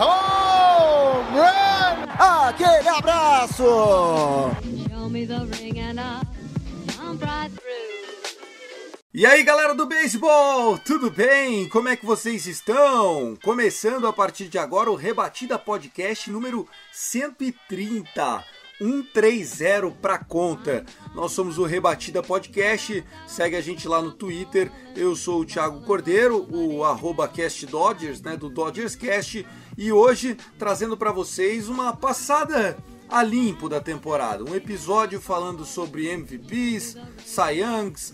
Home run! Aquele abraço. E aí galera do beisebol, tudo bem? Como é que vocês estão? Começando a partir de agora o Rebatida Podcast número 130. 130 pra conta. Nós somos o Rebatida Podcast. Segue a gente lá no Twitter. Eu sou o Thiago Cordeiro, o arroba Cast Dodgers, né, do Dodgers Cast, e hoje trazendo para vocês uma passada a limpo da temporada. Um episódio falando sobre MVPs, Cy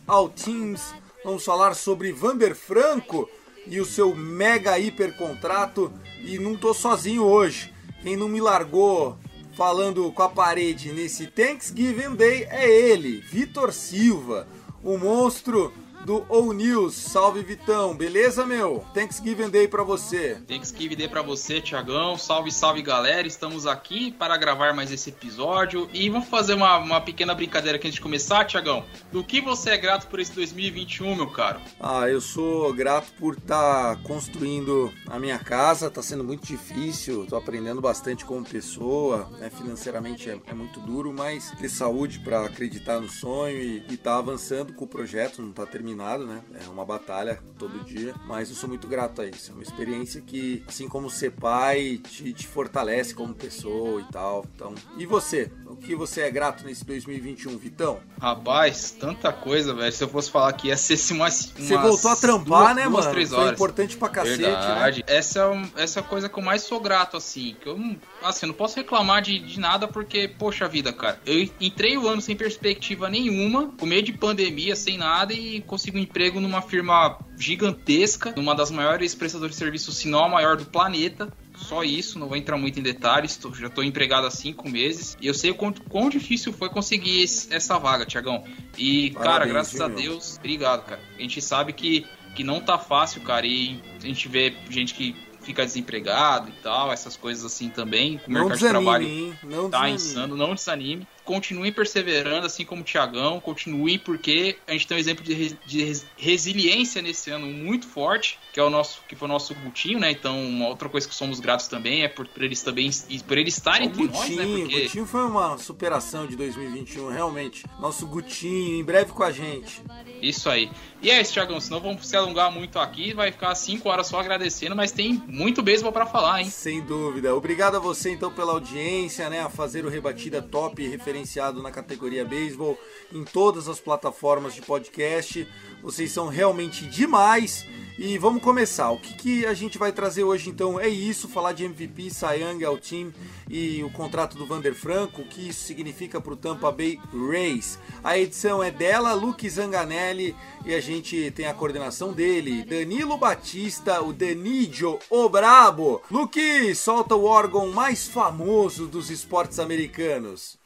All Teams. Vamos falar sobre Vander Franco e o seu mega hiper contrato. E não tô sozinho hoje. Quem não me largou falando com a parede nesse Thanksgiving Day é ele, Vitor Silva, o monstro do O News. Salve Vitão, beleza meu? Thanksgiving Day pra você. Thanksgiving Day pra você, Tiagão. Salve, salve galera. Estamos aqui para gravar mais esse episódio. E vamos fazer uma, uma pequena brincadeira aqui antes de começar, Tiagão. Do que você é grato por esse 2021, meu caro? Ah, eu sou grato por estar construindo a minha casa, tá sendo muito difícil, tô aprendendo bastante como pessoa, né? financeiramente é, é muito duro, mas ter saúde para acreditar no sonho e, e tá avançando com o projeto, não tá terminado, né? É uma batalha todo dia, mas eu sou muito grato a isso. É uma experiência que, assim como ser pai, te, te fortalece como pessoa e tal. Então, e você? O que você é grato nesse 2021, Vitão? Rapaz, tanta coisa, velho. Se eu fosse falar aqui, ia ser umas. Você umas voltou a trampar, duas, né, duas, mano? Três Foi horas. importante pra cacete, né? Verdade. Essa, é essa é a coisa que eu mais sou grato, assim. Que eu não. Assim, eu não posso reclamar de, de nada porque, poxa vida, cara. Eu entrei o ano sem perspectiva nenhuma, com meio de pandemia, sem nada, e consigo um emprego numa firma gigantesca, numa das maiores prestadoras de serviços, se não a maior do planeta. Só isso, não vou entrar muito em detalhes, tô- já tô empregado há cinco meses. E eu sei o quão, quão difícil foi conseguir esse- essa vaga, Tiagão. E, cara, Parabéns, graças viu, a? Deus, obrigado, cara. A gente sabe que, que não tá fácil, cara, e a gente vê gente que fica desempregado e tal, essas coisas assim também. O mercado de desanime, trabalho hein? Não tá desanime. insano, não desanime. Continuem perseverando, assim como o Thiagão. Continuem, porque a gente tem um exemplo de, res- de res- resiliência nesse ano muito forte, que é o nosso, que foi o nosso Gutinho, né? Então, uma outra coisa que somos gratos também é por, por eles também e por ele estar O entre nós, né? Gutinho, Porque Gutinho foi uma superação de 2021, realmente. Nosso Gutinho, em breve com a gente. isso aí. E é isso, Thiagão. Senão vamos se alongar muito aqui, vai ficar cinco horas só agradecendo, mas tem muito beisebol pra falar, hein? Sem dúvida. Obrigado a você então pela audiência, né? A fazer o Rebatida Top referenciado na categoria beisebol em todas as plataformas de podcast. Vocês são realmente demais. E vamos começar. O que, que a gente vai trazer hoje então é isso, falar de MVP, Young, ao time e o contrato do Vander Franco, o que isso significa para o Tampa Bay Rays. A edição é dela, Luke Zanganelli, e a gente tem a coordenação dele, Danilo Batista, o Danidio, o Brabo. Luke, solta o órgão mais famoso dos esportes americanos.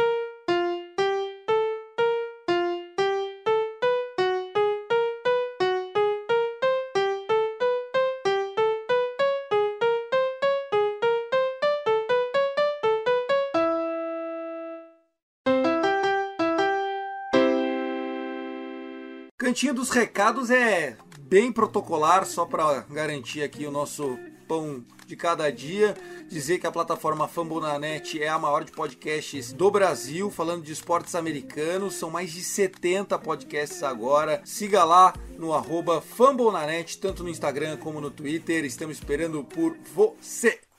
Cantinho dos recados é bem protocolar, só para garantir aqui o nosso pão de cada dia. Dizer que a plataforma Fambonanet é a maior de podcasts do Brasil, falando de esportes americanos. São mais de 70 podcasts agora. Siga lá no arroba Fambonanet, tanto no Instagram como no Twitter. Estamos esperando por você.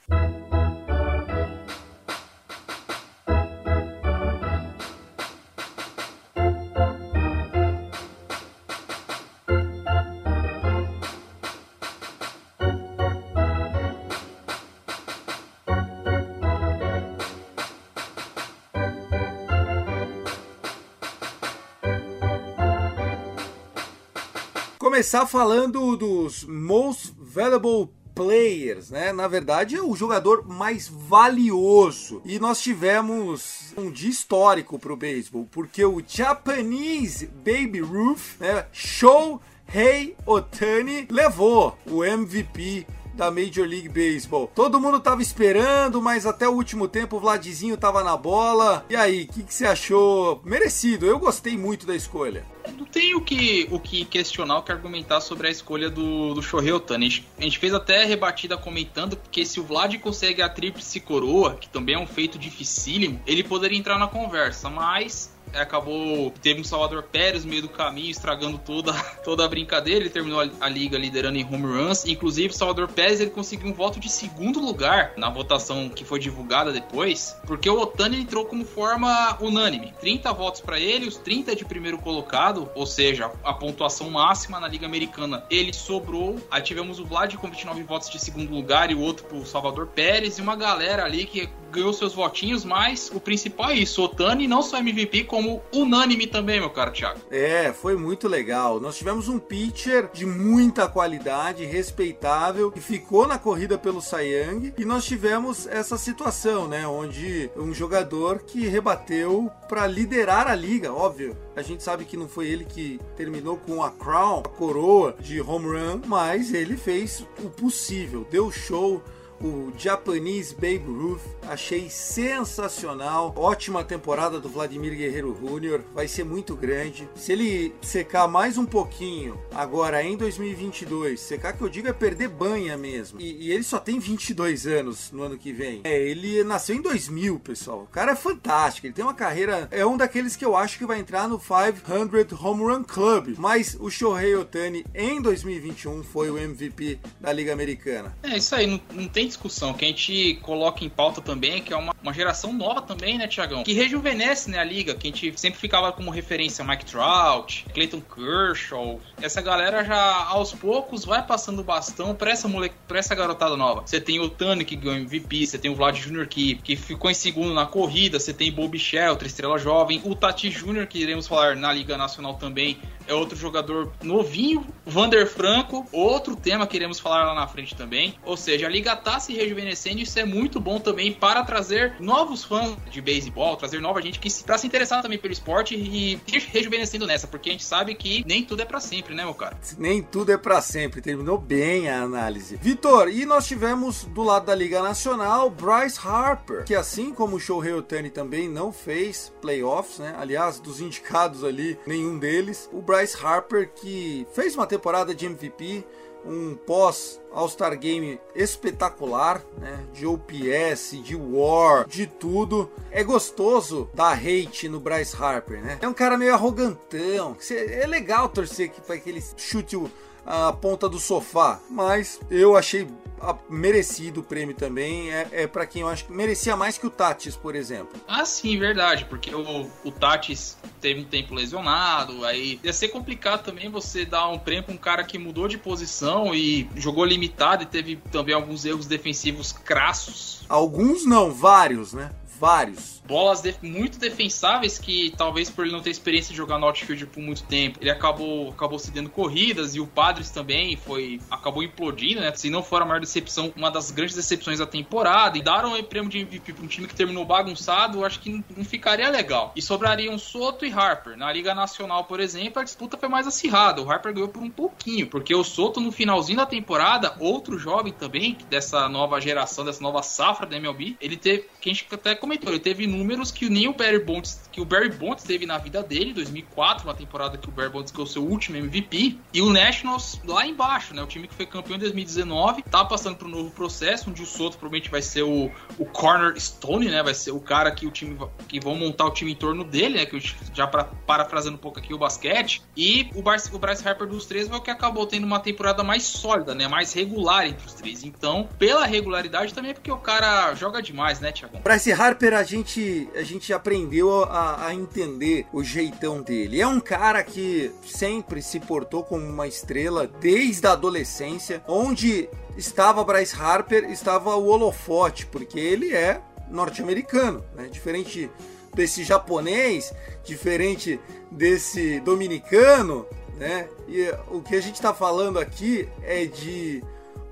Começar falando dos Most Valuable players, né? Na verdade, é o jogador mais valioso. E nós tivemos um dia histórico pro beisebol, porque o Japanese Baby Ruth, né, Shohei Otani, levou o MVP da Major League Baseball. Todo mundo tava esperando, mas até o último tempo o Vladzinho tava na bola. E aí, o que, que você achou? Merecido, eu gostei muito da escolha. Não tem o que, o que questionar, o que argumentar sobre a escolha do, do Shohei Otani. A gente, fez até rebatida comentando que se o Vlad consegue a tríplice coroa, que também é um feito dificílimo, ele poderia entrar na conversa, mas acabou teve um Salvador Pérez no meio do caminho estragando toda, toda a brincadeira. Ele terminou a, a, liga liderando em home runs. Inclusive o Salvador Pérez ele conseguiu um voto de segundo lugar na votação que foi divulgada depois porque o Otani entrou como forma unânime. 30 votos para ele os 30 de primeiro colocado ou seja a pontuação máxima na liga americana ele sobrou. Aí tivemos o Vlad com 29 votos de segundo lugar e o outro pro Salvador Pérez. E uma galera ali que ganhou seus votinhos mas o principal é isso Otani não só MVP como unânime também, meu caro Thiago. É, foi muito legal. Nós tivemos um pitcher de muita qualidade, respeitável, que ficou na corrida pelo Sayang, e nós tivemos essa situação, né, onde um jogador que rebateu para liderar a liga, óbvio. A gente sabe que não foi ele que terminou com a crown, a coroa de home run, mas ele fez o possível, deu show o Japanese Babe Ruth. Achei sensacional. Ótima temporada do Vladimir Guerreiro Jr. Vai ser muito grande. Se ele secar mais um pouquinho agora em 2022, secar que eu digo é perder banha mesmo. E, e ele só tem 22 anos no ano que vem. É, ele nasceu em 2000, pessoal. O cara é fantástico. Ele tem uma carreira. É um daqueles que eu acho que vai entrar no 500 Home Run Club. Mas o Shohei Otani em 2021 foi o MVP da Liga Americana. É isso aí. Não, não tem discussão que a gente coloca em pauta também, que é uma, uma geração nova também, né, Tiagão? Que rejuvenesce, né, a liga, que a gente sempre ficava como referência Mike Trout, Clayton Kershaw. Essa galera já, aos poucos, vai passando o bastão pra essa, moleque, pra essa garotada nova. Você tem o Tani, que ganhou MVP, você tem o Vlad Jr., que, que ficou em segundo na corrida, você tem Bob Shell, outra estrela jovem, o Tati Jr., que iremos falar na Liga Nacional também, é outro jogador novinho, Vander Franco, outro tema que iremos falar lá na frente também. Ou seja, a liga tá se rejuvenescendo isso é muito bom também para trazer novos fãs de beisebol, trazer nova gente que pra se interessar também pelo esporte e rejuvenescendo nessa, porque a gente sabe que nem tudo é para sempre, né, meu cara? Nem tudo é para sempre, terminou bem a análise. Vitor, e nós tivemos do lado da Liga Nacional Bryce Harper, que assim como o Shohei Otani também não fez playoffs, né? Aliás, dos indicados ali, nenhum deles. O Bryce Harper que fez uma temporada de MVP, um pós All-Star Game espetacular, né? De OPS, de War, de tudo. É gostoso dar hate no Bryce Harper, né? É um cara meio arrogantão. É legal torcer para que ele chute a ponta do sofá, mas eu achei merecido o prêmio também. É, é para quem eu acho que merecia mais que o Tatis, por exemplo. Ah, sim, verdade, porque o, o Tatis teve um tempo lesionado, aí ia ser complicado também você dar um prêmio pra um cara que mudou de posição e jogou limitado e teve também alguns erros defensivos crassos. Alguns não, vários, né? Vários. Bolas muito defensáveis que talvez por ele não ter experiência de jogar no outfield por muito tempo, ele acabou acabou cedendo corridas e o Padres também foi acabou implodindo, né? Se não for a maior decepção, uma das grandes decepções da temporada e daram o prêmio de MVP para um time que terminou bagunçado, acho que não, não ficaria legal. E sobrariam Soto e Harper. Na Liga Nacional, por exemplo, a disputa foi mais acirrada. O Harper ganhou por um pouquinho, porque o Soto no finalzinho da temporada, outro jovem também dessa nova geração, dessa nova safra da MLB, ele teve, que a gente até comentou, ele teve números que nem o Barry Bonds, que o Barry Bonds teve na vida dele, 2004, uma temporada que o Barry Bonds ganhou seu último MVP, e o Nationals lá embaixo, né, o time que foi campeão em 2019, tá passando por um novo processo, onde o Soto provavelmente vai ser o, o cornerstone, né, vai ser o cara que o time que vão montar o time em torno dele, né, que eu, já para parafrasando um pouco aqui o basquete, e o, Bar o Bryce Harper dos três foi o que acabou tendo uma temporada mais sólida, né, mais regular entre os três. Então, pela regularidade também é porque o cara joga demais, né, Thiago? Bryce Harper Harper a gente, a gente aprendeu a, a, entender o jeitão dele. É um cara que sempre se portou como uma estrela desde a adolescência, onde estava Bryce Harper, estava o holofote, porque ele é norte-americano, né? Diferente desse japonês, diferente desse dominicano, né? E o que a gente está falando aqui é de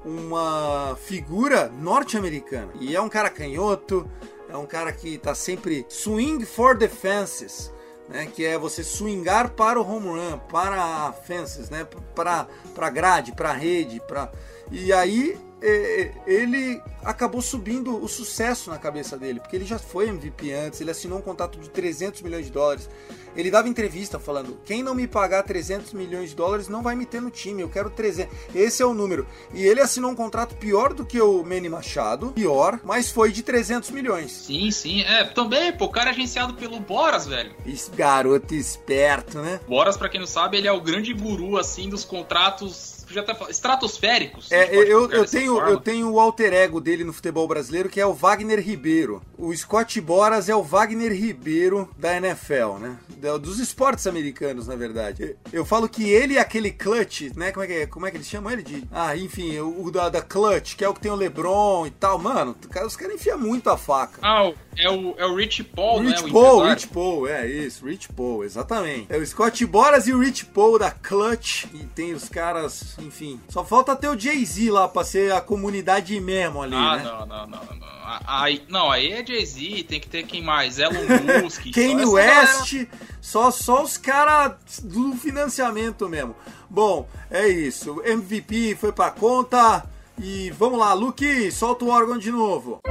uma figura norte-americana. E é um cara canhoto, é um cara que tá sempre swing for the fences. Né, que é você swingar para o home run, para fences, né, para para grade, para rede, para e aí é, ele acabou subindo o sucesso na cabeça dele, porque ele já foi MVP antes, ele assinou um contrato de 300 milhões de dólares. Ele dava entrevista falando: quem não me pagar 300 milhões de dólares não vai me ter no time, eu quero 300. Esse é o número. E ele assinou um contrato pior do que o Manny Machado, pior, mas foi de 300 milhões. Sim, sim. É, também, pô, o cara é agenciado pelo Boras, velho. Esse garoto esperto, né? Boras, pra quem não sabe, ele é o grande guru, assim, dos contratos já tá estratosféricos. É, eu, eu tenho, eu tenho o alter ego dele no futebol brasileiro, que é o Wagner Ribeiro. O Scott Boras é o Wagner Ribeiro da NFL, né? Dos esportes americanos, na verdade. Eu falo que ele é aquele clutch, né? Como é que, é, como é que eles chamam ele de? Ah, enfim, o, da, da clutch, que é o que tem o LeBron e tal. Mano, os caras enfiam muito a faca. Ah, é o, é o Rich Paul, Rich né? Paul, Rich Paul, é isso, Rich Paul, exatamente. É o Scott Boras e o Rich Paul da Clutch. E tem os caras, enfim. Só falta ter o Jay-Z lá pra ser a comunidade mesmo ali, ah, né? não, não, não, não. Aí, não, aí é Jay-Z, tem que ter quem mais? Elon Musk. Kanye West, só, só os caras do financiamento mesmo. Bom, é isso. MVP foi pra conta. E vamos lá, Luke, solta o órgão de novo.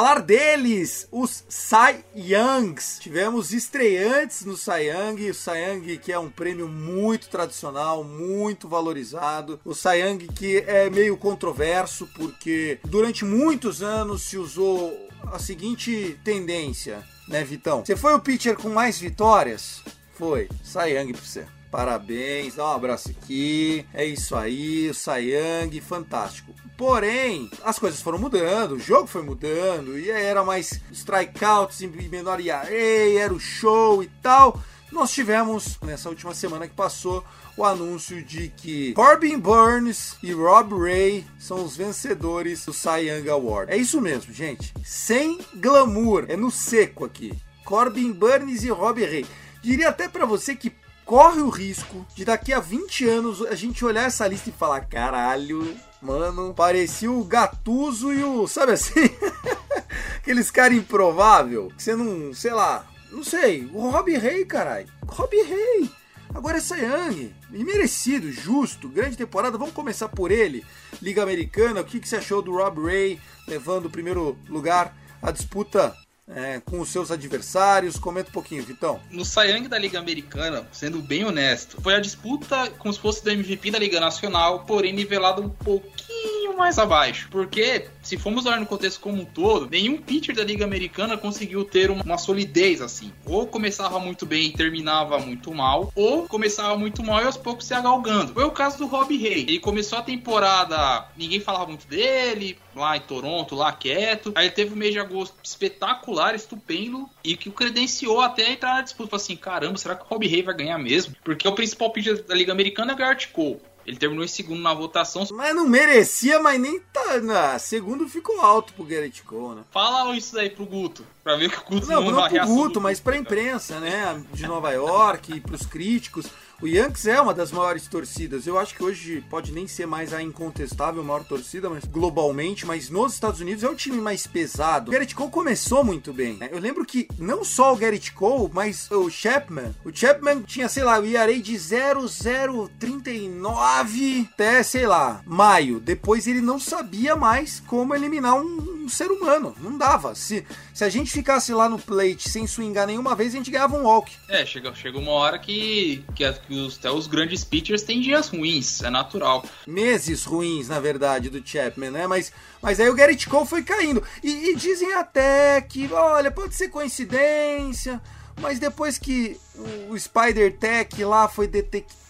Falar deles, os Cy Youngs. Tivemos estreantes no Cy Young, o Cy Young que é um prêmio muito tradicional, muito valorizado. O Cy Young que é meio controverso porque durante muitos anos se usou a seguinte tendência, né, Vitão? Você foi o pitcher com mais vitórias? Foi. Cy Young pra você. Parabéns, dá um abraço aqui. É isso aí, o Sayang, fantástico. Porém, as coisas foram mudando, o jogo foi mudando, e era mais strikeouts em menor ERA, era o show e tal. Nós tivemos, nessa última semana que passou, o anúncio de que Corbin Burns e Rob Ray são os vencedores do Cy Young Award. É isso mesmo, gente. Sem glamour, é no seco aqui. Corbin Burns e Rob Ray. Diria até para você que corre o risco de daqui a 20 anos a gente olhar essa lista e falar: caralho, mano, parecia o Gatuso e o. Sabe assim? Aqueles caras improvável. Que você não. Sei lá. Não sei. O Rob Rey, caralho. Rob Rey. Agora é Sayang. Merecido, justo, grande temporada. Vamos começar por ele. Liga Americana, o que, que você achou do Rob Ray levando o primeiro lugar? A disputa é, com os seus adversários? Comenta um pouquinho, Vitão. No Sayang da Liga Americana, sendo bem honesto, foi a disputa como se fosse do MVP da Liga Nacional, porém nivelado um pouquinho mais abaixo. Porque, se formos olhar no contexto como um todo, nenhum pitcher da Liga Americana conseguiu ter uma, uma solidez assim. Ou começava muito bem e terminava muito mal, ou começava muito mal e aos poucos se agalgando. Foi o caso do Rob Ray. Ele começou a temporada, ninguém falava muito dele, lá em Toronto, lá quieto. Aí ele teve um mês de agosto espetacular, estupendo, e que o credenciou até entrar na disputa. Falei assim, caramba, será que o Robbie Ray vai ganhar mesmo? Porque o principal pitcher da Liga Americana é Garrett Cole. Ele terminou em segundo na votação. Mas não merecia, mas nem tá. Na segundo ficou alto pro Garrett Cole, né? Fala isso aí pro Guto, pra ver que o Guto não não, não pro Guto, mas pra imprensa, né? De Nova York, pros críticos. O Yankees é uma das maiores torcidas. Eu acho que hoje pode nem ser mais a incontestável maior torcida, mas globalmente, mas nos Estados Unidos é o time mais pesado. O Garrett Cole começou muito bem. Né? Eu lembro que não só o Garrett Cole, mas o Chapman. O Chapman tinha, sei lá, o ERA de 0,039 até, sei lá, maio. Depois ele não sabia mais como eliminar um, ser humano. Não dava. Se, se a gente ficasse lá no plate sem swingar nenhuma vez, a gente ganhava um walk. É, chegou, chegou uma hora que, que, que os, até os grandes pitchers têm dias ruins, é natural. Meses ruins, na verdade, do Chapman, né? Mas, mas aí o Garrett Cole foi caindo. E, e dizem até que, olha, pode ser coincidência, mas depois que o Spider Tech lá foi detectado,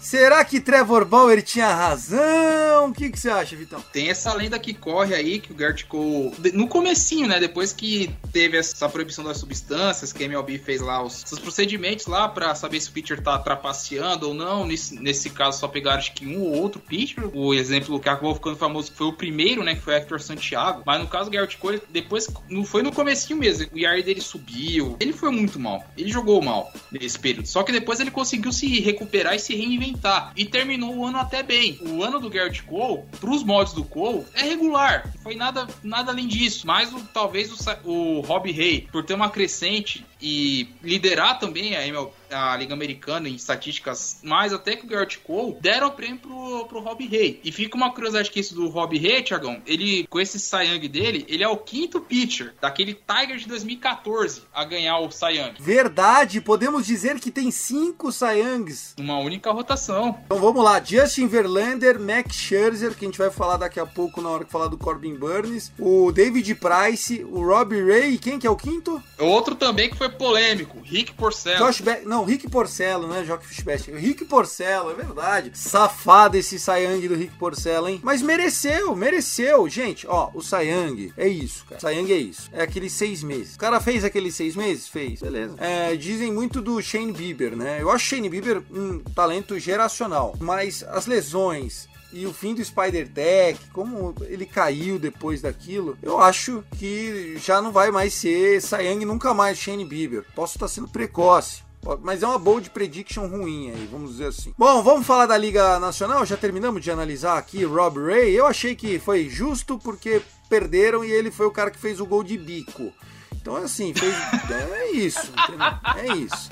será que Trevor Bauer tinha razão? O que, que você acha, Vitão? Tem essa lenda que corre aí que o Gert Cole, no comecinho, né, depois que teve essa proibição das substâncias, que a MLB fez lá os procedimentos lá para saber se o pitcher tá trapaceando ou não. Nesse, nesse caso só pegaram acho que um ou outro pitcher. O exemplo que acabou ficando famoso foi o primeiro, né, que foi Hector Santiago. Mas no caso do Gert Cole, depois não foi no comecinho mesmo. O ERA dele subiu. Ele foi muito mal. Ele jogou mal nesse período. Só que depois ele conseguiu se recuperar e se reinventar. E terminou o ano até bem. O ano do Garrett Cole, pros mods do Cole, é regular. Não foi nada, nada além disso. Mas o, talvez o, o Rob Hay, por ter uma crescente e liderar também a, ML, a Liga Americana em estatísticas, mais até que o Garrett Cole, deram o prêmio pro, pro Rob Hay. E fica uma curiosidade que isso do Rob Hay, Thiagão, ele, com esse Young dele, ele é o quinto pitcher daquele Tiger de 2014 a ganhar o Young. Verdade, podemos dizer que tem cinco Cy Youngs. Uma única rotação. Então vamos lá, Justin Verlander, Max Scherzer, que a gente vai falar daqui a pouco na hora que falar do Corbin Burns, o David Price, o Robbie Ray, quem que é o quinto? Outro também que foi polêmico, Rick Porcello. Josh Be não, Rick Porcello, né? Jock Fishbest. Rick Porcello, é verdade. Safado esse Sayang do Rick Porcello, hein? Mas mereceu, mereceu. Gente, ó, o Sayang é isso, cara. Sayang é isso. É aqueles seis meses. O cara fez aqueles seis meses? Fez, beleza. É, dizem muito do Shane Bieber, né? Eu acho Shane Bieber um talento geracional. Mas as lesões, e o fim do Spider Tech, como ele caiu depois daquilo, eu acho que já não vai mais ser Sayang nunca mais Shane Bieber. Posso estar sendo precoce. Mas é uma bold prediction ruim aí, vamos dizer assim. Bom, vamos falar da Liga Nacional. Já terminamos de analisar aqui Rob Ray. Eu achei que foi justo porque perderam e ele foi o cara que fez o gol de bico. Então, assim, fez... é isso, entendeu? É isso.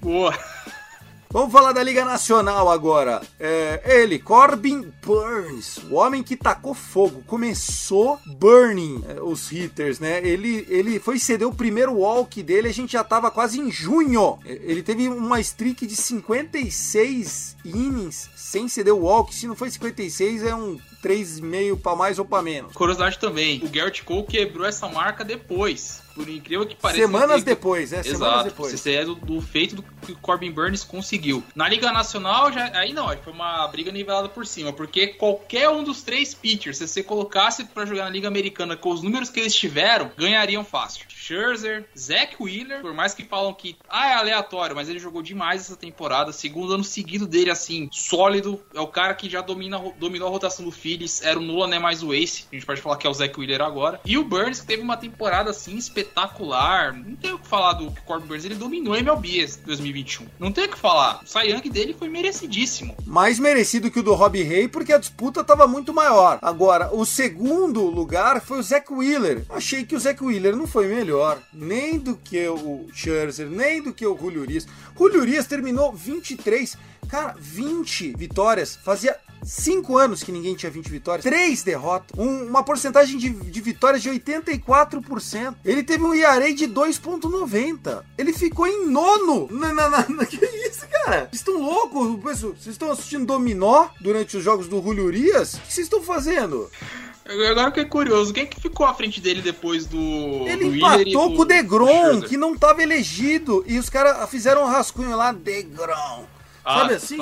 Boa. Vamos falar da Liga Nacional agora. É, ele, Corbin Burns, o homem que tacou fogo, começou burning é, os hitters, né? Ele, ele foi ceder o primeiro walk dele, a gente já tava quase em junho. É, ele teve uma streak de 56 innings sem ceder o walk. Se não foi 56, é um 3,5 para mais ou para menos. Curiosidade também, o Garrett Cole quebrou essa marca depois por incrível que pareça. Semanas depois, é, Exato. semanas depois. Isso é do, do, feito do que o Corbin Burns conseguiu. Na Liga Nacional, já, aí não, foi uma briga nivelada por cima, porque qualquer um dos três pitchers, se você colocasse para jogar na Liga Americana com os números que eles tiveram, ganhariam fácil. Scherzer, Zach Wheeler, por mais que falam que ah, é aleatório, mas ele jogou demais essa temporada, segundo ano seguido dele, assim, sólido, é o cara que já domina, dominou a rotação do Phillies, era o Nolan, né, mais o Ace, a gente pode falar que é o Zach Wheeler agora, e o Burns, que teve uma temporada, assim, espetacular. Não tem o que falar do Corbin Burns ele dominou a MLB 2021. Não tem o que falar. O Cy Young dele foi merecidíssimo. Mais merecido que o do Robbie Ray porque a disputa estava muito maior. Agora, o segundo lugar foi o Zach Wheeler. Achei que o Zach Wheeler não foi melhor, nem do que o Scherzer, nem do que o Julio Urias. Julio Urias terminou 23 Cara, 20 vitórias. Fazia 5 anos que ninguém tinha 20 vitórias. 3 derrotas. Um, uma porcentagem de, de, vitórias de 84%. Ele teve um ERA de 2,90. Ele ficou em nono. Na, na, na, que isso, cara? Vocês estão loucos? Vocês estão assistindo Dominó durante os jogos do Julio Urias? O que vocês estão fazendo? Agora que é curioso, quem que ficou à frente dele depois do. Ele do empatou do, com o Degrom, que não estava elegido. E os caras fizeram um rascunho lá, Degrom. Ah, Sabe assim?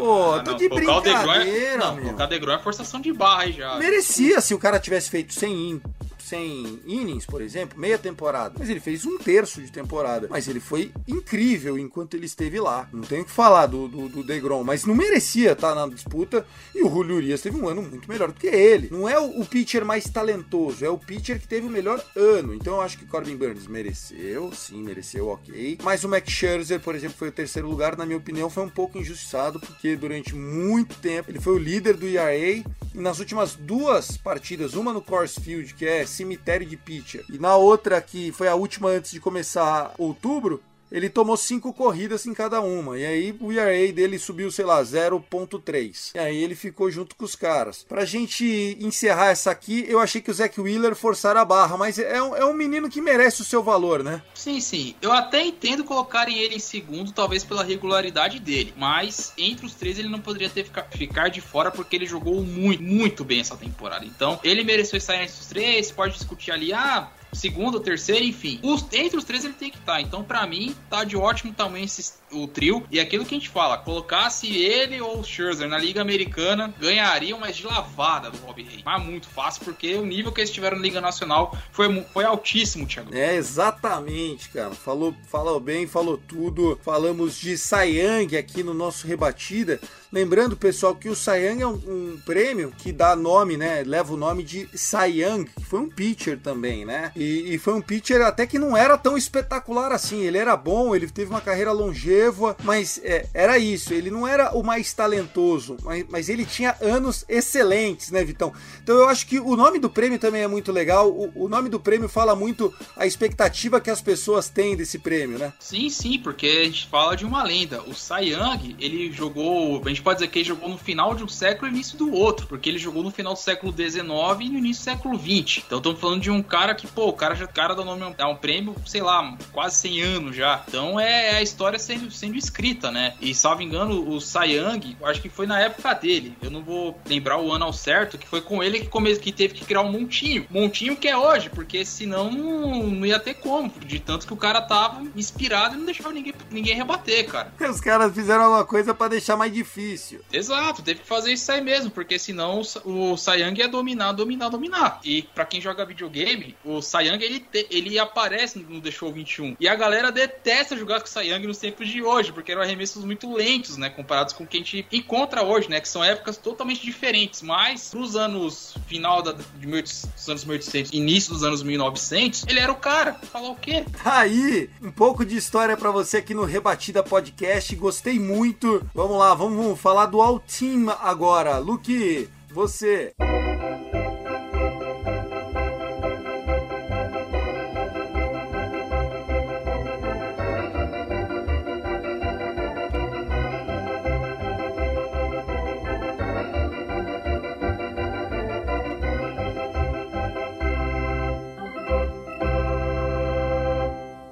Pô, ah, tô não, de brincadeira, é, não, meu. O é forçação de barra aí já. Merecia se o cara tivesse feito 100 100 innings, por exemplo, meia temporada. Mas ele fez um terço de temporada. Mas ele foi incrível enquanto ele esteve lá. Não tenho que falar do, do, do Degrom, mas não merecia estar na disputa. E o Julio Urias teve um ano muito melhor do que ele. Não é o, o pitcher mais talentoso, é o pitcher que teve o melhor ano. Então eu acho que Corbin Burns mereceu, sim, mereceu, ok. Mas o Max Scherzer, por exemplo, foi o terceiro lugar. Na minha opinião, foi um pouco injustiçado, porque durante muito tempo ele foi o líder do ERA. Nas últimas duas partidas, uma no Coors Field, que é cemitério de pitcher. E na outra, que foi a última antes de começar outubro, ele tomou cinco corridas em cada uma. E aí o ERA dele subiu, sei lá, 0.3. E aí ele ficou junto com os caras. Pra gente encerrar essa aqui, eu achei que o Zack Wheeler forçara a barra, mas é um, é um menino que merece o seu valor, né? Sim, sim. Eu até entendo colocarem ele em segundo, talvez pela regularidade dele. Mas entre os três ele não poderia ter ficar, ficar de fora porque ele jogou muito, muito bem essa temporada. Então ele mereceu estar entre os três. Pode discutir ali, ah segundo, terceiro, enfim. Os, entre os três ele tem que estar. Tá. Então, para mim, tá de ótimo tamanho esse, o trio. E aquilo que a gente fala, colocasse ele ou o Scherzer na Liga Americana, ganhariam, mas de lavada do Rob Ray. Mas muito fácil, porque o nível que eles tiveram na Liga Nacional foi, foi altíssimo, Thiago. É, exatamente, cara. Falou, falou bem, falou tudo. Falamos de Sayang aqui no nosso Rebatida. Lembrando, pessoal, que o Cy Young é um, um, prêmio que dá nome, né? Leva o nome de Cy Young, que foi um pitcher também, né? E, e, foi um pitcher até que não era tão espetacular assim. Ele era bom, ele teve uma carreira longeva, mas é, era isso. Ele não era o mais talentoso, mas, mas, ele tinha anos excelentes, né, Vitão? Então eu acho que o nome do prêmio também é muito legal. O, o nome do prêmio fala muito a expectativa que as pessoas têm desse prêmio, né? Sim, sim, porque a gente fala de uma lenda. O Cy Young, ele jogou. A gente pode dizer que ele jogou no final de um século e início do outro, porque ele jogou no final do século XIX e no início do século XX. Então estamos falando de um cara que, pô, o cara já cara dá nome dá um prêmio, sei lá, quase 100 anos já. Então é, é a história sendo, sendo escrita, né? E salvo engano, o Young, acho que foi na época dele. Eu não vou lembrar o ano ao certo, que foi com ele que, come, que teve que criar um montinho. Montinho que é hoje, porque senão não, não ia ter como. De tanto que o cara tava inspirado e não deixava ninguém, ninguém rebater, cara. Os caras fizeram alguma coisa para deixar mais difícil. Exato, teve que fazer isso aí mesmo, porque senão o, o Sayang ia dominar, dominar, dominar. E para quem joga videogame, o Sayang ele, te, ele aparece no The Show 21. E a galera detesta jogar com o Sayang nos tempos de hoje, porque eram arremessos muito lentos, né, comparados com o que a gente encontra hoje, né, que são épocas totalmente diferentes. Mas pros anos final da, de 1800, dos anos 1800, início dos anos 1900, ele era o cara. Falar o quê? Aí, um pouco de história para você aqui no Rebatida Podcast. Gostei muito. Vamos lá, vamos falar do All Team agora. Luke, você.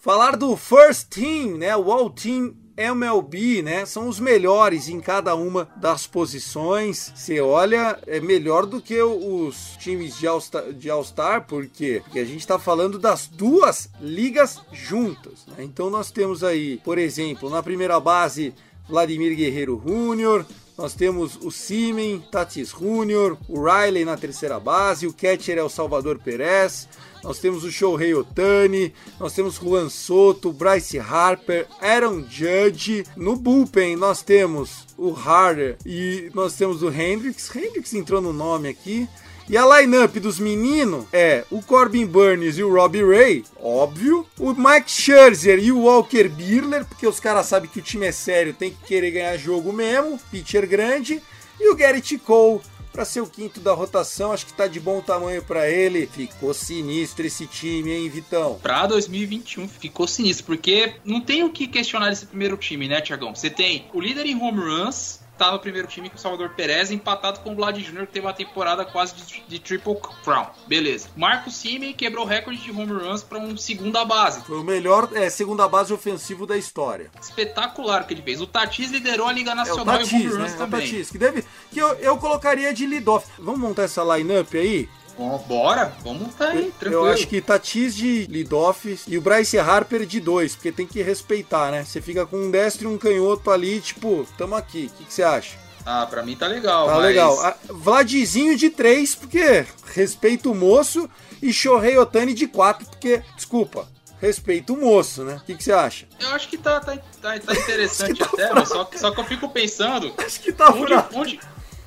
Falar do First Team, né? O All Team MLB, né? São os melhores em cada uma das posições. Você olha, é melhor do que os times de All-Star, All por quê? Porque a gente está falando das duas ligas juntas. Né? Então nós temos aí, por exemplo, na primeira base, Vladimir Guerreiro Júnior, nós temos o Simen, Tatis Júnior, o Riley na terceira base, o catcher é o Salvador Perez, nós temos o Shohei Otani, nós temos Juan Soto, Bryce Harper, Aaron Judge. No bullpen nós temos o Harder e nós temos o Hendricks. Hendricks entrou no nome aqui. E a lineup dos meninos é o Corbin Burns e o Robbie Ray, óbvio. O Mike Scherzer e o Walker Buehler, porque os caras sabem que o time é sério, tem que querer ganhar jogo mesmo, pitcher grande. E o Garrett Cole, para ser o quinto da rotação, acho que tá de bom tamanho para ele. Ficou sinistro esse time, hein, Vitão? Pra 2021 ficou sinistro, porque não tem o que questionar esse primeiro time, né, Tiagão? Você tem o líder em home runs, tá no primeiro time com o Salvador Perez, empatado com o Vlad Jr., que teve uma temporada quase de, de Triple Crown. Beleza. Marcos Simen quebrou o recorde de home runs para um segunda base. Foi o melhor é, segunda base ofensivo da história. Espetacular o que ele fez. O Tatis liderou a Liga Nacional é, o Tatis, em home runs né? também. O Tatis, que, deve, que eu, eu colocaria de lead-off. Vamos montar essa lineup aí? Bora, vamos tá aí, tranquilo. Eu acho que Tatis de lead-off e o Bryce Harper de dois, porque tem que respeitar, né? Você fica com um destro e um canhoto ali, tipo, tamo aqui. O que, você acha? Ah, pra mim tá legal. Tá mas... legal. A Vladizinho de três, porque respeito o moço, e Shohei Otani de quatro, porque, desculpa, respeito o moço, né? O que, você acha? Eu acho que tá, tá, tá, tá interessante tá até, mas só, só que eu fico pensando. Acho que tá onde, onde,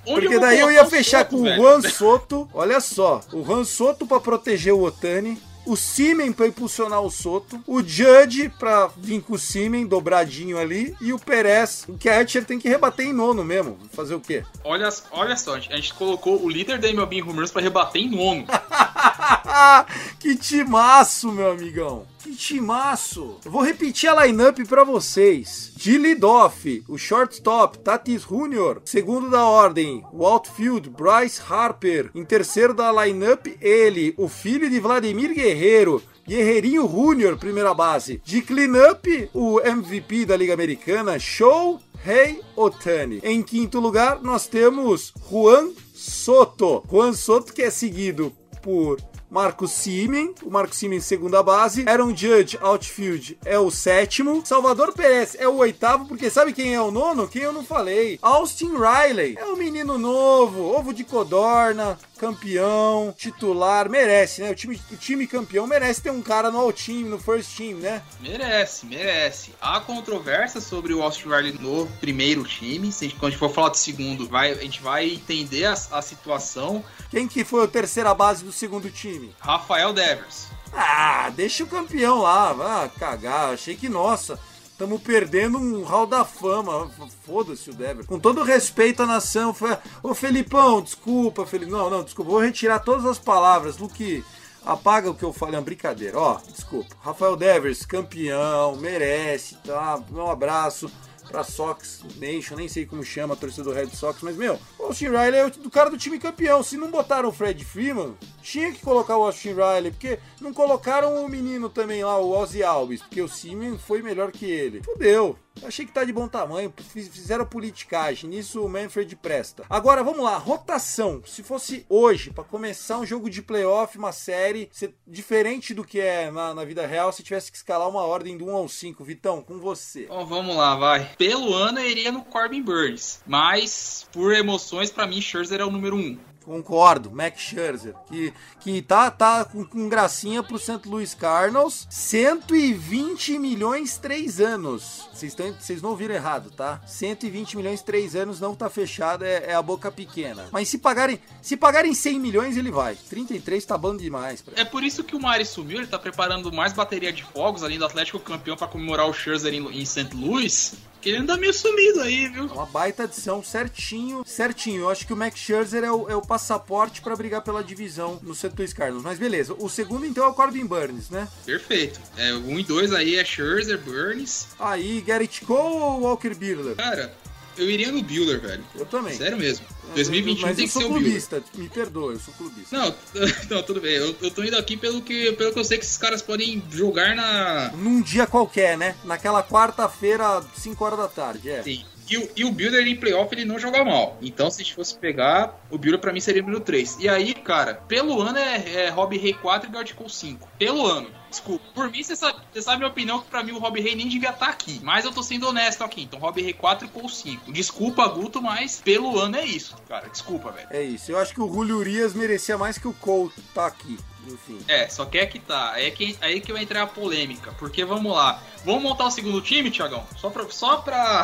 Onde Porque daí eu ia fechar Soto, com velho? o Juan Soto. Olha só, o Juan Soto para proteger o Otani. O Simen para impulsionar o Soto, o Judge para vir com o Simen dobradinho ali e o Perez, o catcher tem que rebater em nono mesmo. Fazer o quê? Olha, olha só, a gente colocou o líder da MLB em Rumors para rebater em nono. que timaço, meu amigão. Que timaço! Eu vou repetir a lineup para vocês. De leadoff, o shortstop Tatis Jr., segundo da ordem, o outfield Bryce Harper, em terceiro da lineup ele, o filho de Vladimir Guerreiro, Guerreirinho Júnior, primeira base. De cleanup, o MVP da Liga Americana, Show Rei Otani. Em quinto lugar, nós temos Juan Soto. Juan Soto que é seguido por Marcos Simen, o Marcos Simen segunda base, Aaron Judge outfield é o sétimo, Salvador Perez é o oitavo, porque sabe quem é o nono? Quem eu não falei? Austin Riley, é um menino novo, ovo de codorna, campeão, titular, merece, né? O time, o time campeão merece ter um cara no all team, no first team, né? Merece, merece. Há controvérsia sobre o Austin Riley no primeiro time. Se a gente, quando a gente for falar do segundo, vai, a gente vai entender a, a situação. Quem que foi a terceira base do segundo time? Rafael Devers. Ah, deixa o campeão lá, vá cagar. Achei que, nossa, estamos perdendo um hall da fama. Foda-se o Devers. Com todo respeito à nação, foi... ô Felipão, desculpa, Felipe. Não, não, desculpa. Vou retirar todas as palavras. Luke, apaga o que eu falei, é uma brincadeira. Ó, desculpa. Rafael Devers, campeão, merece, tá? Um abraço pra Sox Nation, nem sei como chama a torcida do Red Sox, mas meu, o Austin Riley é o do cara do time campeão. Se não botaram o Fred Freeman, tinha que colocar o Austin Riley, porque não colocaram o menino também lá, o Ozzy Alves, porque o Simeon foi melhor que ele. Fudeu. Achei que tá de bom tamanho, fizeram politicagem, nisso o Manfred presta. Agora vamos lá, rotação. Se fosse hoje, para começar um jogo de playoff, uma série, ser diferente do que é na, na, vida real, se tivesse que escalar uma ordem do 1 ao 5, Vitão, com você. Bom, vamos lá, vai. Pelo ano eu iria no Corbin Burns, mas por emoções, para mim, Scherzer é o número 1. Concordo, Max Scherzer, que, que tá, tá com, com gracinha pro St. Louis Cardinals, 120 milhões 3 anos. Vocês não ouviram errado, tá? 120 milhões 3 anos não tá fechado, é, é, a boca pequena. Mas se pagarem, se pagarem 100 milhões, ele vai. 33 tá bom demais. É por isso que o Mari sumiu, ele tá preparando mais bateria de fogos, além do Atlético campeão para comemorar o Scherzer em, em St. Louis. Que ele anda meio sumido aí, viu? Uma baita adição, certinho, certinho. Eu acho que o Max Scherzer é o, é o passaporte para brigar pela divisão no St. Louis Cardinals. Mas beleza, o segundo então é o Corbin Burns, né? Perfeito. É, um e dois aí é Scherzer, Burns. Aí, Garrett Cole ou Walker Buehler? Cara, eu iria no Bueller, velho. Eu também. Sério mesmo. 2021 Mas tem eu que sou ser o clubista, Bueller. me perdoa, eu sou clubista. Não, não tudo bem. Eu, eu tô indo aqui pelo que, pelo que eu sei que esses caras podem jogar na. Num dia qualquer, né? Naquela quarta-feira, 5 horas da tarde, é. Sim. E, o- e o Builder em playoff ele não joga mal. Então, se a gente fosse pegar, o Builder pra mim seria o número 3. E aí, cara, pelo ano é, é Rob Rey 4 e Gard Cole 5. Pelo ano. Desculpa. Por mim, você sabe, sabe a minha opinião que pra mim o Rob Rey nem devia estar aqui. Mas eu tô sendo honesto aqui. Então, Rob Rey 4 e Cole 5. Desculpa, Guto, mas pelo ano é isso, cara. Desculpa, velho. É isso. Eu acho que o Julio Urias merecia mais que o Cole tá aqui. Enfim. É, só que é que tá. Aí é que, aí que vai entrar a polêmica. Porque vamos lá. Vamos montar o segundo time, Tiagão? Só pra. Só pra...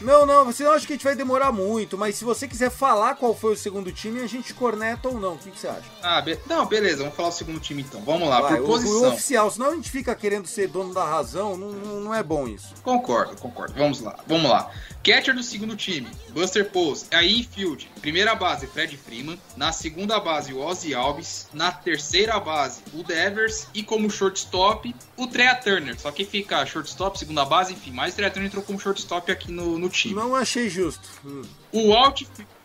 Não, não, você não acha que a gente vai demorar muito, mas se você quiser falar qual foi o segundo time, a gente corneta ou não. O que, que você acha? Ah, be- não, beleza. Vamos falar o segundo time então. Vamos lá, Vai, por o- posição. O, oficial, senão a gente fica querendo ser dono da razão, não, não, é bom isso. Concordo, concordo. Vamos lá, vamos lá. Catcher do segundo time, Buster Posey. Aí infield, primeira base, Fred Freeman. Na segunda base, o Ozzy Alves. Na terceira base, o Devers. E como shortstop, o Trea Turner. Só que fica shortstop, segunda base, enfim. Mas o Trea Turner entrou como shortstop aqui no, no Não achei justo. Hum. O.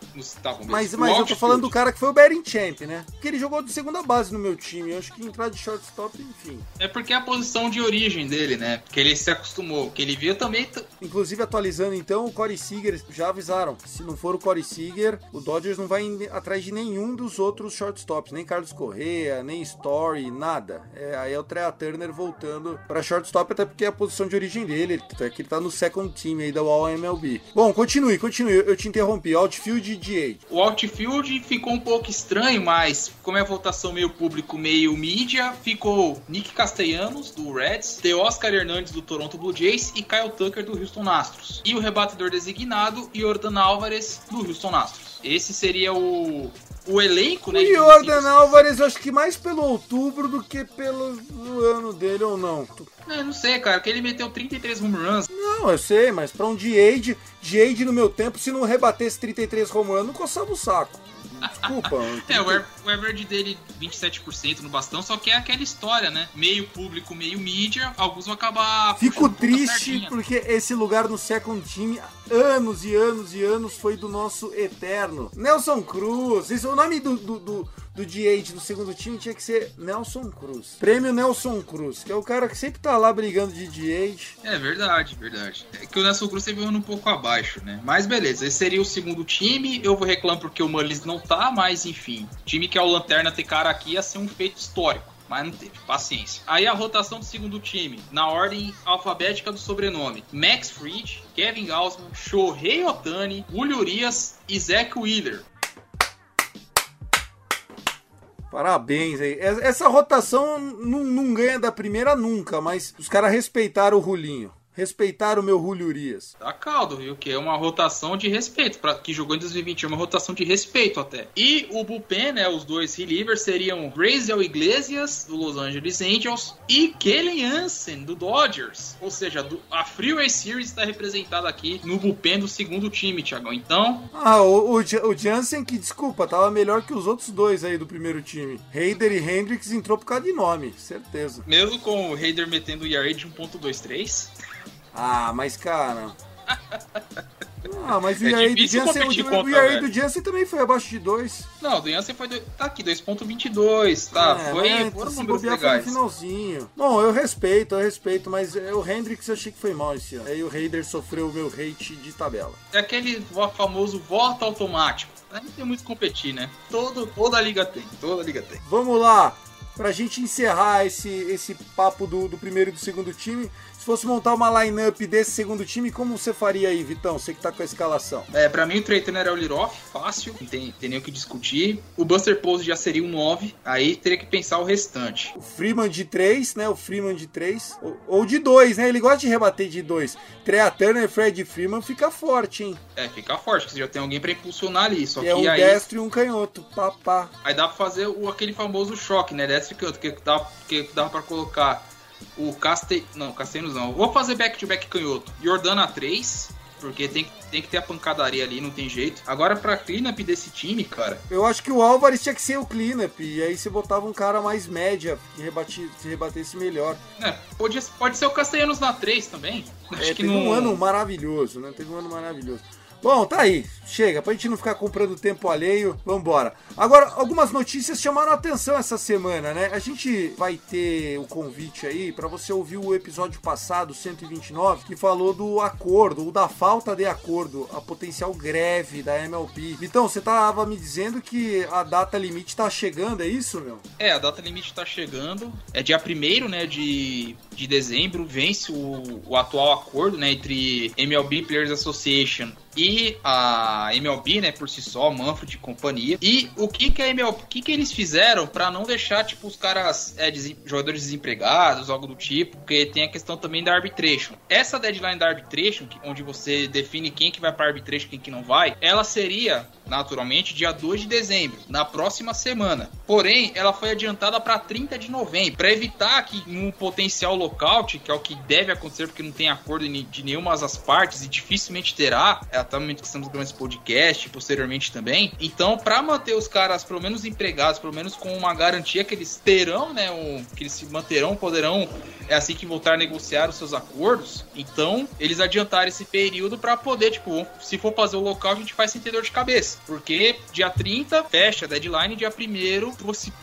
Tá bom, Mas, mas eu tô falando do cara que foi o Betting Champ, né? Porque ele jogou de segunda base no meu time. Eu acho que entrar de shortstop, enfim. É porque é a posição de origem dele, né? Que ele se acostumou. Que ele viu também... Inclusive, atualizando então, o Corey Seager já avisaram. Se não for o Corey Seager, o Dodgers não vai atrás de nenhum dos outros shortstops. Nem Carlos Correa, nem Story, nada. É, aí é o Trea Turner voltando pra shortstop, até porque é a posição de origem dele. Ele, que ele tá no second team aí da All MLB. Bom, continue, continue. Eu te interrompi. Outfield e DH. O outfield ficou um pouco estranho, mas como é a votação meio público, meio mídia, ficou Nick Castellanos, do Reds, The Oscar Hernandes, do Toronto Blue Jays e Kyle Tucker, do Houston Astros. E o rebatedor designado, Jordan Álvares, do Houston Astros. Esse seria o, o elenco, né? O digamos assim, Jordan Álvares, eu acho que mais pelo outubro do que pelo ano dele ou não. É, não sei, cara, que ele meteu 33 home runs. Não, eu sei, mas pra um DH, DH no meu tempo, se não rebatesse 33 home run, não coçava o saco. Desculpa. É, o aver- o average dele 27% no bastão, só que é aquela história, né? Meio público, meio mídia, alguns vão acabar. Fico triste porque esse lugar no second team, anos e anos e anos, foi do nosso eterno Nelson Cruz. Esse, o nome do, do, do, do DH do segundo time tinha que ser Nelson Cruz. Prêmio Nelson Cruz, que é o cara que sempre tá lá brigando de DH. É verdade, verdade. É que o Nelson Cruz teve um um pouco abaixo, né? Mas beleza, esse seria o segundo time. Eu vou reclamar porque o Mullins não tá, mas enfim. Time que é o Lanterna ter cara aqui ia ser um feito histórico mas não teve. Paciência. Aí a rotação do segundo time, na ordem alfabética do sobrenome: Max Fried, Kevin Gausman, Shohei Otani, Julio Urias e Zach Wheeler. Parabéns aí. Essa rotação não, não ganha da primeira nunca, mas os caras respeitaram o Rulinho respeitar o meu Julio Urias. Tá caldo, viu? Que é uma rotação de respeito, para que jogou em 2021, uma rotação de respeito até. E o bullpen, né, os dois relievers seriam Grazel Iglesias, do Los Angeles Angels, e Kellen Hansen, do Dodgers. Ou seja, do, a Freeway Series está representada aqui no bullpen do segundo time, Thiagão. Então... Ah, o, o, o Jansen, que, desculpa, tava melhor que os outros dois aí do primeiro time. Heider e Hendricks entrou por causa de nome, certeza. Mesmo com o Heider metendo o ERA de 1.23... Ah, mas cara. Ah, mas o é do Jansen, o, o ERA do Jansen também foi abaixo de 2. Não, o do Jansen foi. Do, tá aqui, 2.22, tá? É, foi. É, foram números legais. Foi no finalzinho. Bom, eu respeito, eu respeito, mas é, o Hendrix eu achei que foi mal esse ano. Aí o Raider sofreu o meu hate de tabela. É aquele famoso voto automático. Não tem muito competir, né? Todo, toda a liga tem, toda a liga tem. Vamos lá, pra gente encerrar esse, esse papo do, do primeiro e do segundo time. Se fosse montar uma lineup desse segundo time, como você faria aí, Vitão? Você que tá com a escalação. É, pra mim o Trey Turner é o Liroff, fácil, não tem, tem nem o que discutir. O Buster Pose já seria um 9, aí teria que pensar o restante. O Freeman de 3, né? O Freeman de 3. Ou, ou de 2, né? Ele gosta de rebater de 2. Trey Turner, Fred Freeman fica forte, hein? É, fica forte, porque você já tem alguém pra impulsionar ali. Só que, é um aí... destro e um canhoto, papá. Aí dá pra fazer o, aquele famoso choque, né? Destro e canhoto, que dá, que dá pra colocar o Caste... Não, Castellanos não. Vou fazer back-to-back canhoto. Jordana 3, porque tem, tem que ter a pancadaria ali, não tem jeito. Agora, pra cleanup desse time, cara. Eu acho que o Álvares tinha que ser o cleanup. E aí você botava um cara mais média, que, rebati, que rebatesse melhor. É, pode, pode ser o Castellanos na 3 também. Acho é, que teve não... um ano maravilhoso, né? Teve um ano maravilhoso. Bom, tá aí. Chega, pra gente não ficar comprando tempo alheio, vambora. Agora, algumas notícias chamaram a atenção essa semana, né? A gente vai ter o convite aí para você ouvir o episódio passado, 129, que falou do acordo, ou da falta de acordo, a potencial greve da MLB. Então, você tava me dizendo que a data limite tá chegando, é isso, meu? É, a data limite tá chegando. É dia 1 né, de, de dezembro, vence o, o atual acordo, né, entre MLB Players Association e a MLB, né, por si só, Manfred e companhia. E o que que a MLB, o que que eles fizeram para não deixar tipo os caras é, jogadores desempregados, algo do tipo, porque tem a questão também da arbitration. Essa deadline da arbitration, onde você define quem que vai para arbitration, quem que não vai, ela seria naturalmente dia 2 de dezembro, na próxima semana. Porém, ela foi adiantada para 30 de novembro, para evitar que um potencial lockout, que é o que deve acontecer porque não tem acordo de nenhuma das partes e dificilmente terá, é até o momento que estamos gravando esse podcast, posteriormente também. Então, para manter os caras pelo menos empregados, pelo menos com uma garantia que eles terão, né, um, que eles se manterão, poderão é assim que voltar a negociar os seus acordos. Então, eles adiantaram esse período para poder, tipo, se for fazer o local, a gente faz sem ter dor de cabeça. Porque dia 30 fecha a deadline, dia 1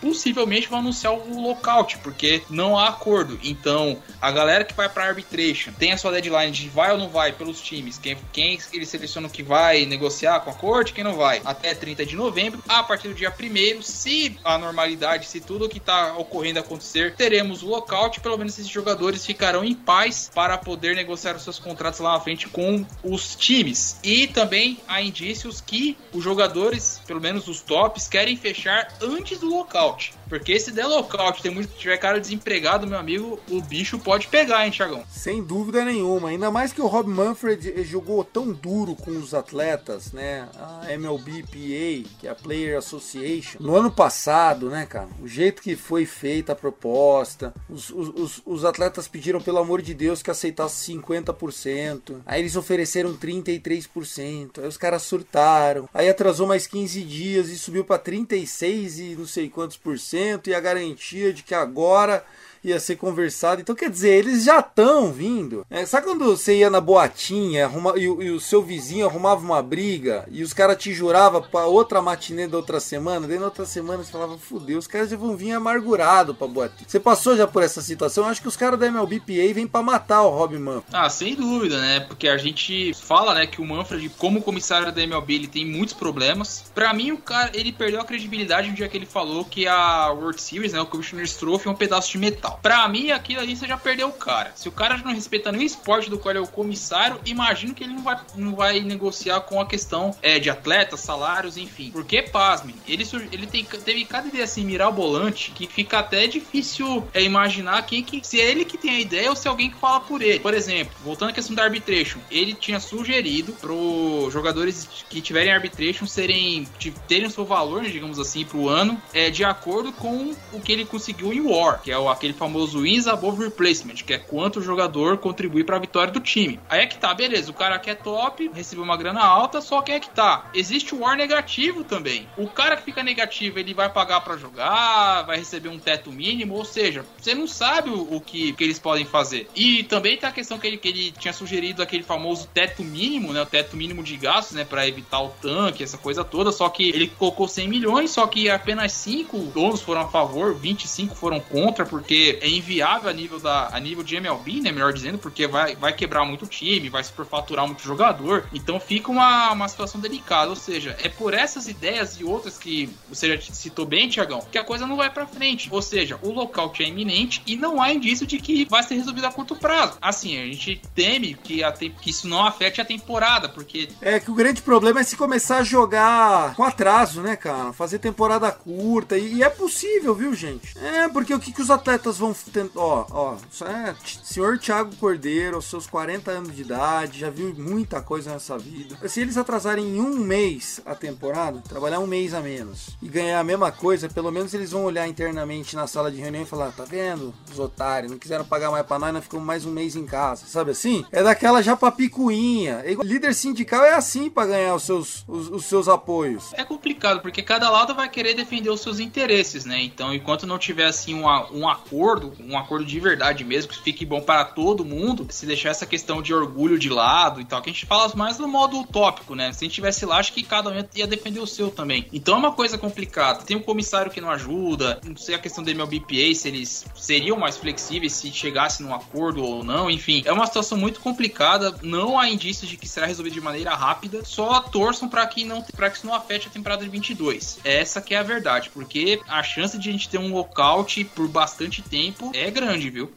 possivelmente vão anunciar o lockout, porque não há acordo. Então, a galera que vai para arbitration tem a sua deadline de vai ou não vai pelos times, quem, quem eles selecionam que vai negociar com a corte, quem não vai, até 30 de novembro. A partir do dia 1 se a normalidade, se tudo o que está ocorrendo acontecer, teremos o lockout, pelo menos esses jogadores ficarão em paz para poder negociar os seus contratos lá na frente com os times. E também há indícios que os jogadores, pelo menos os tops, querem fechar antes do lockout. Porque se der lockout, tem muito tiver cara desempregado, meu amigo, o bicho pode pegar, hein, Thiagão? Sem dúvida nenhuma. Ainda mais que o Rob Manfred jogou tão duro com os atletas, né? A MLBPA, que é a Player Association. No ano passado, né, cara? O jeito que foi feita a proposta, os, os, os atletas pediram, pelo amor de Deus, que aceitasse 50%. Aí eles ofereceram 33%. Aí os caras surtaram. Aí atrasou mais 15 dias e subiu para 36 e não sei quantos por cento e a garantia de que agora ia ser conversado. Então, quer dizer, eles já estão vindo. É, sabe quando você ia na boatinha arruma, e, e, o seu vizinho arrumava uma briga e os caras te juravam pra outra matinê da outra semana? Daí na outra semana você falava, fudeu, os caras já vão vir amargurado pra boatinha. Você passou já por essa situação? Eu acho que os caras da MLBPA vêm pra matar o Rob Manfred. Ah, sem dúvida, né? Porque a gente fala, né, que o Manfred, como comissário da MLB, ele tem muitos problemas. Pra mim, o cara, ele perdeu a credibilidade no dia que ele falou que a World Series, né, o Commissioner's Trophy é um pedaço de metal. Pra mim, aquilo ali você já perdeu o cara. Se o cara não respeita nem o esporte do qual ele é o comissário, imagino que ele não vai, não vai negociar com a questão é, de atletas, salários, enfim. Porque, pasme, ele, ele tem, teve cada ideia assim, mirabolante, que fica até difícil é, imaginar quem que, se é ele que tem a ideia ou se é alguém que fala por ele. Por exemplo, voltando à questão da arbitration, ele tinha sugerido pro jogadores que tiverem arbitration serem, terem o seu valor, né, digamos assim, pro ano, é, de acordo com o que ele conseguiu em War, que é o, aquele famoso wins above replacement, que é quanto o jogador contribui para a vitória do time. Aí é que tá, beleza, o cara que é top, recebeu uma grana alta, só que é que tá. Existe o War negativo também. O cara que fica negativo, ele vai pagar para jogar, vai receber um teto mínimo, ou seja, você não sabe o, que, que, eles podem fazer. E também tem a questão que ele, que ele tinha sugerido aquele famoso teto mínimo, né, o teto mínimo de gastos, né, para evitar o tanque, essa coisa toda, só que ele colocou 100 milhões, só que apenas 5 donos foram a favor, 25 foram contra, porque é inviável a nível, da, a nível de MLB, né? Melhor dizendo, porque vai, vai quebrar muito time, vai superfaturar muito jogador. Então fica uma, uma situação delicada. Ou seja, é por essas ideias e outras que você já citou bem, Tiagão, que a coisa não vai para frente. Ou seja, o lockout é iminente e não há indício de que vai ser resolvido a curto prazo. Assim, a gente teme que, a que isso não afete a temporada, porque. É que o grande problema é se começar a jogar com atraso, né, cara? Fazer temporada curta. E, e é possível, viu, gente? É, porque o que, que os atletas vão tentar. Ó, ó, é, senhor Thiago Cordeiro, aos seus 40 anos de idade, já viu muita coisa nessa vida. Se eles atrasarem em um mês a temporada, trabalhar um mês a menos e ganhar a mesma coisa, pelo menos eles vão olhar internamente na sala de reunião e falar: tá vendo? Os otários, não quiseram pagar mais pra nós, nós ficamos mais um mês em casa, sabe assim? É daquela já pra picuinha. É líder sindical é assim para ganhar os seus, os, os seus apoios. É complicado, porque cada lado vai querer defender os seus interesses, né? Então, enquanto não tiver assim um, um acordo, um acordo de verdade mesmo, que fique bom para todo mundo, se deixar essa questão de orgulho de lado e tal, que a gente fala mais no modo utópico, né? Se a gente tivesse lá, acho que cada um ia defender o seu também. Então é uma coisa complicada. Tem um comissário que não ajuda, não sei a questão do MLBPA, se eles seriam mais flexíveis se chegasse num acordo ou não, enfim. É uma situação muito complicada, não há indícios de que será resolvido de maneira rápida, só torçam para que não para que isso não afete a temporada de 22. Essa que é a verdade, porque a chance de a gente ter um lockout por bastante tempo é grande, viu?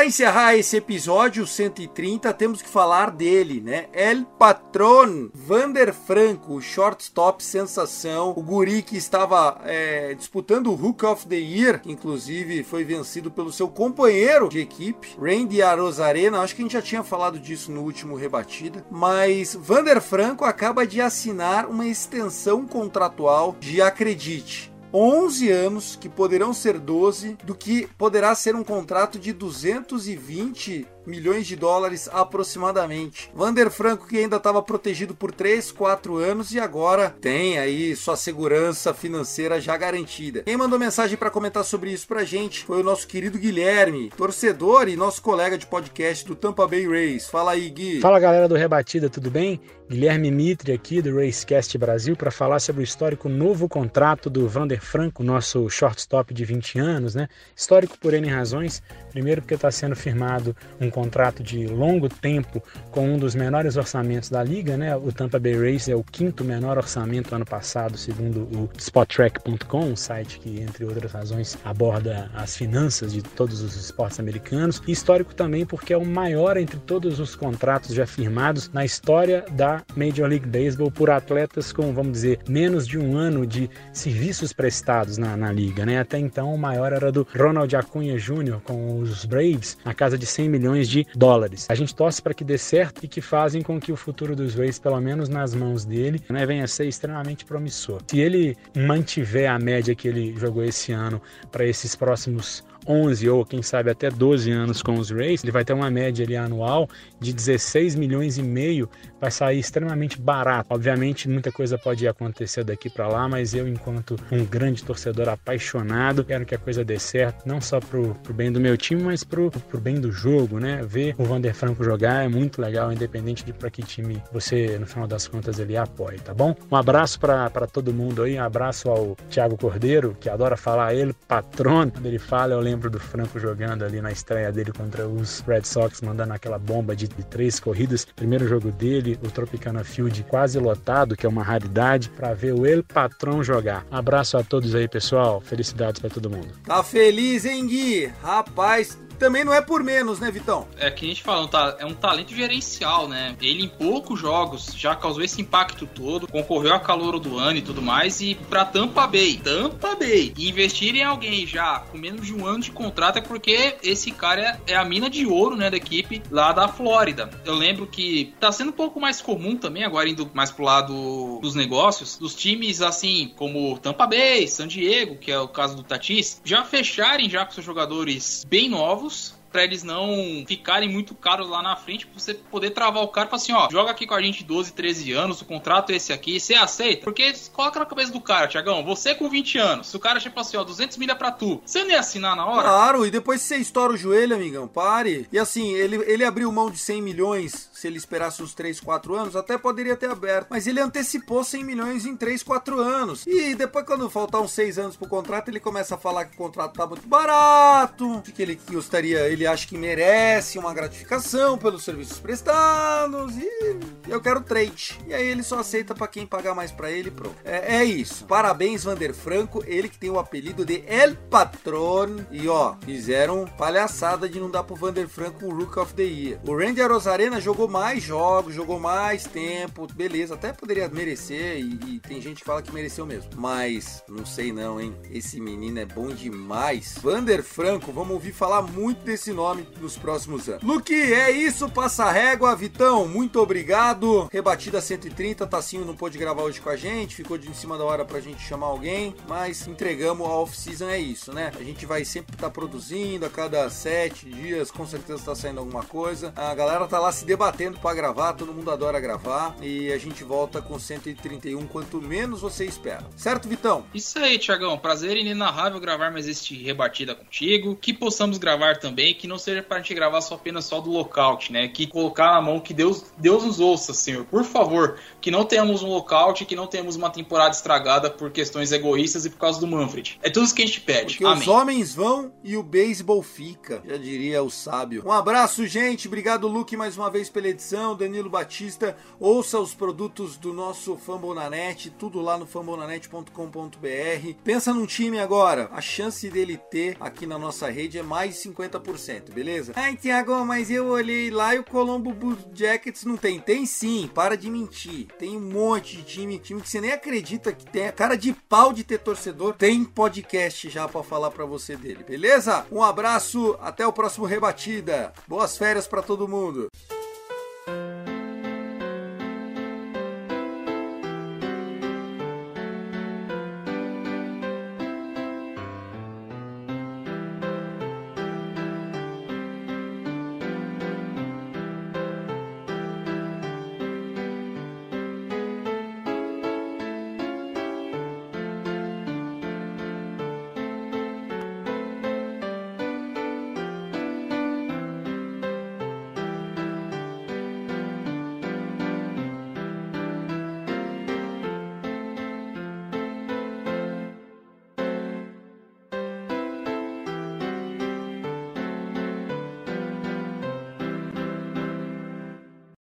Para encerrar esse episódio 130, temos que falar dele, né? El Patron, Vander Franco, shortstop sensação, o guri que estava é, disputando o Hook of the Year, que inclusive foi vencido pelo seu companheiro de equipe, Randy Arozarena, acho que a gente já tinha falado disso no último rebatida, mas Vander Franco acaba de assinar uma extensão contratual de, acredite, 11 anos, que poderão ser 12, do que poderá ser um contrato de 220 milhões de dólares aproximadamente. Vander Franco que ainda estava protegido por 3, 4 anos e agora tem aí sua segurança financeira já garantida. Quem mandou mensagem para comentar sobre isso pra gente foi o nosso querido Guilherme, torcedor e nosso colega de podcast do Tampa Bay Rays. Fala aí, Gui. Fala galera do Rebatida, tudo bem? Guilherme Mitre aqui do Racecast Brasil para falar sobre o histórico novo contrato do Vander Franco, nosso shortstop de 20 anos, né? Histórico por N razões. Primeiro porque está sendo firmado um contrato de longo tempo com um dos menores orçamentos da liga, né? O Tampa Bay Rays é o quinto menor orçamento ano passado, segundo o Spottrack.com, um site que, entre outras razões, aborda as finanças de todos os esportes americanos. Histórico também porque é o maior entre todos os contratos já firmados na história da Major League Baseball por atletas com, vamos dizer, menos de um ano de serviços prestados na, na liga, né? Até então o maior era do Ronald Acunha Jr. com os Braves, na casa de 100 milhões de dólares. A gente torce para que dê certo e que fazem com que o futuro dos Rays, pelo menos nas mãos dele, né, venha a ser extremamente promissor. Se ele mantiver a média que ele jogou esse ano para esses próximos 11 ou quem sabe até 12 anos com os Rays, ele vai ter uma média ali anual de 16 milhões e meio, vai sair extremamente barato. Obviamente, muita coisa pode acontecer daqui para lá, mas eu, enquanto um grande torcedor apaixonado, quero que a coisa dê certo, não só pro, pro bem do meu time, mas pro, pro bem do jogo, né? Ver o Vander Franco jogar é muito legal, independente de para que time você, no final das contas, ele apoia, tá bom? Um abraço para todo mundo aí, um abraço ao Thiago Cordeiro, que adora falar ele, patrono. Quando ele fala, eu lembro do Franco jogando ali na estreia dele contra os Red Sox, mandando aquela bomba de, de três corridas. Primeiro jogo dele, o Tropicana Field quase lotado, que é uma raridade, para ver o El Patrão jogar. Abraço a todos aí, pessoal. Felicidades para todo mundo. Tá feliz, hein, Gui? Rapaz, também não é por menos, né, Vitão? É que a gente fala, é um talento gerencial, né? Ele em poucos jogos já causou esse impacto todo, concorreu a calor do ano e tudo mais, e pra Tampa Bay, Tampa Bay, investir em alguém já com menos de um ano de contrato é porque esse cara é, é a mina de ouro, né, da equipe lá da Flórida. Eu lembro que tá sendo um pouco mais comum também, agora indo mais pro lado dos negócios, dos times assim, como Tampa Bay, San Diego, que é o caso do Tatis, já fecharem já com seus jogadores bem novos para eles não ficarem muito caros lá na frente, pra você poder travar o cara e falar assim, ó, joga aqui com a gente 12, 13 anos, o contrato é esse aqui, você aceita? Porque coloca na cabeça do cara, Tiagão, você com 20 anos, se o cara tipo assim, ó, 200 milha pra tu, você não ia assinar na hora? Claro, e depois você estoura o joelho, amigão, pare. E assim, ele, ele abriu mão de 100 milhões, se ele esperasse uns 3, 4 anos, até poderia ter aberto, mas ele antecipou 100 milhões em 3, 4 anos. E depois quando faltar uns 6 anos pro contrato, ele começa a falar que o contrato tá muito barato, que ele gostaria, ele acha que merece uma gratificação pelos serviços prestados e eu quero trade. E aí ele só aceita para quem pagar mais para ele, pronto. É, é, isso. Parabéns, Vander Franco, ele que tem o apelido de El Patron. E ó, fizeram palhaçada de não dar pro Vander Franco o Rook of the Year. O Randy Rosarena jogou mais jogos, jogou mais tempo, beleza, até poderia merecer e, e tem gente que fala que mereceu mesmo. Mas não sei não, hein? Esse menino é bom demais. Vander Franco, vamos ouvir falar muito desse esse nome nos próximos anos. Luque, é isso, passa régua, Vitão, muito obrigado. Rebatida 130, Tacinho não pôde gravar hoje com a gente, ficou de em cima da hora pra gente chamar alguém, mas entregamos a off-season, é isso, né? A gente vai sempre estar tá produzindo, a cada sete dias, com certeza tá saindo alguma coisa. A galera tá lá se debatendo para gravar, todo mundo adora gravar, e a gente volta com 131, quanto menos você espera. Certo, Vitão? Isso aí, Tiagão, prazer inenarrável gravar mais este Rebatida contigo, que possamos gravar também que não seja pra gente gravar só apenas só do lockout, né? Que colocar na mão que Deus, Deus nos ouça, Senhor. Por favor, que não tenhamos um lockout, que não tenhamos uma temporada estragada por questões egoístas e por causa do Manfred. É tudo isso que a gente pede. Porque Amém. os homens vão e o beisebol fica, já diria o sábio. Um abraço, gente. Obrigado, Luke, mais uma vez pela edição. Danilo Batista. Ouça os produtos do nosso Fambonanet, tudo lá no fambonanet.com.br. Pensa num time agora. A chance dele ter aqui na nossa rede é mais de 50% beleza? Ai, Tiago, mas eu olhei lá e o Colombo Blue Jackets não tem. Tem sim, para de mentir. Tem um monte de time, time que você nem acredita que tem a cara de pau de ter torcedor. Tem podcast já para falar para você dele, beleza? Um abraço, até o próximo Rebatida. Boas férias para todo mundo.